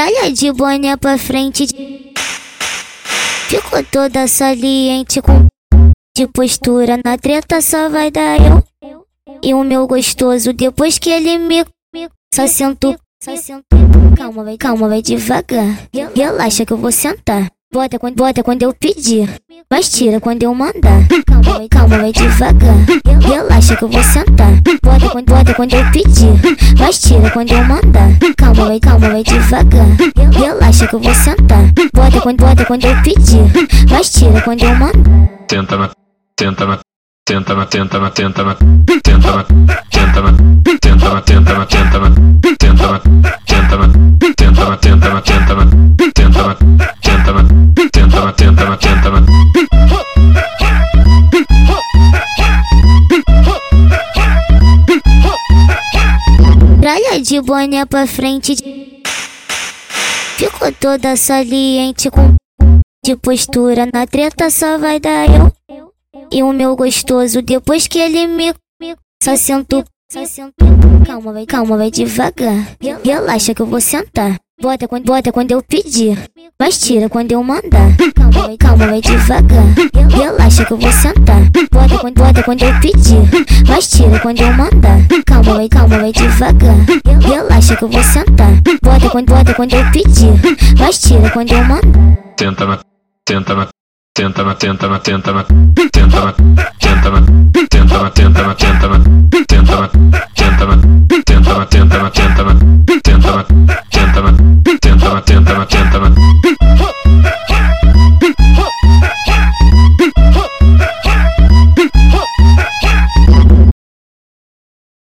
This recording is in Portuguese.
Tralha de boné pra frente. Ficou toda saliente com de postura. Na treta só vai dar eu. E o meu gostoso, depois que ele me, só sentou. Só sentou. Calma, vai, calma, vai devagar. Relaxa que eu vou sentar. Bota quando, bota quando eu pedir, mas tira quando eu mandar. Calma, vai, calma, vai devagar. Relaxa que eu vou sentar. Bota quando, bota quando eu pedir, mas tira quando eu mandar. Calma, vai, calma, vai devagar. Relaxa que eu vou sentar. Bota quando, bota quando eu pedir, mas tira quando eu mandar. Tenta na, tenta na, tenta na, tenta na, tenta na, tenta na, tenta na, tenta na, tenta na, tenta na, tenta na, tenta na, tenta na, tenta na, tenta na, tenta de boné pra frente. Ficou toda saliente com de postura. Na treta só vai dar eu. E o meu gostoso, depois que ele me, só sentou. Calma, vai, calma, vai devagar. Relaxa que eu vou sentar. Bota quando, bota quando eu pedir, mas tira quando eu mandar. Calma, vai, calma, vai devagar. Relaxa que eu vou sentar. Bota quando, bota quando eu pedir, mas tira quando eu mandar. Calma, vai, calma, vai devagar. Relaxa que eu vou sentar. Bota quando, bota quando eu pedir, mas tira quando eu mandar. Tenta na, tenta na, tenta na, tenta na, tenta na, tenta na, tenta na,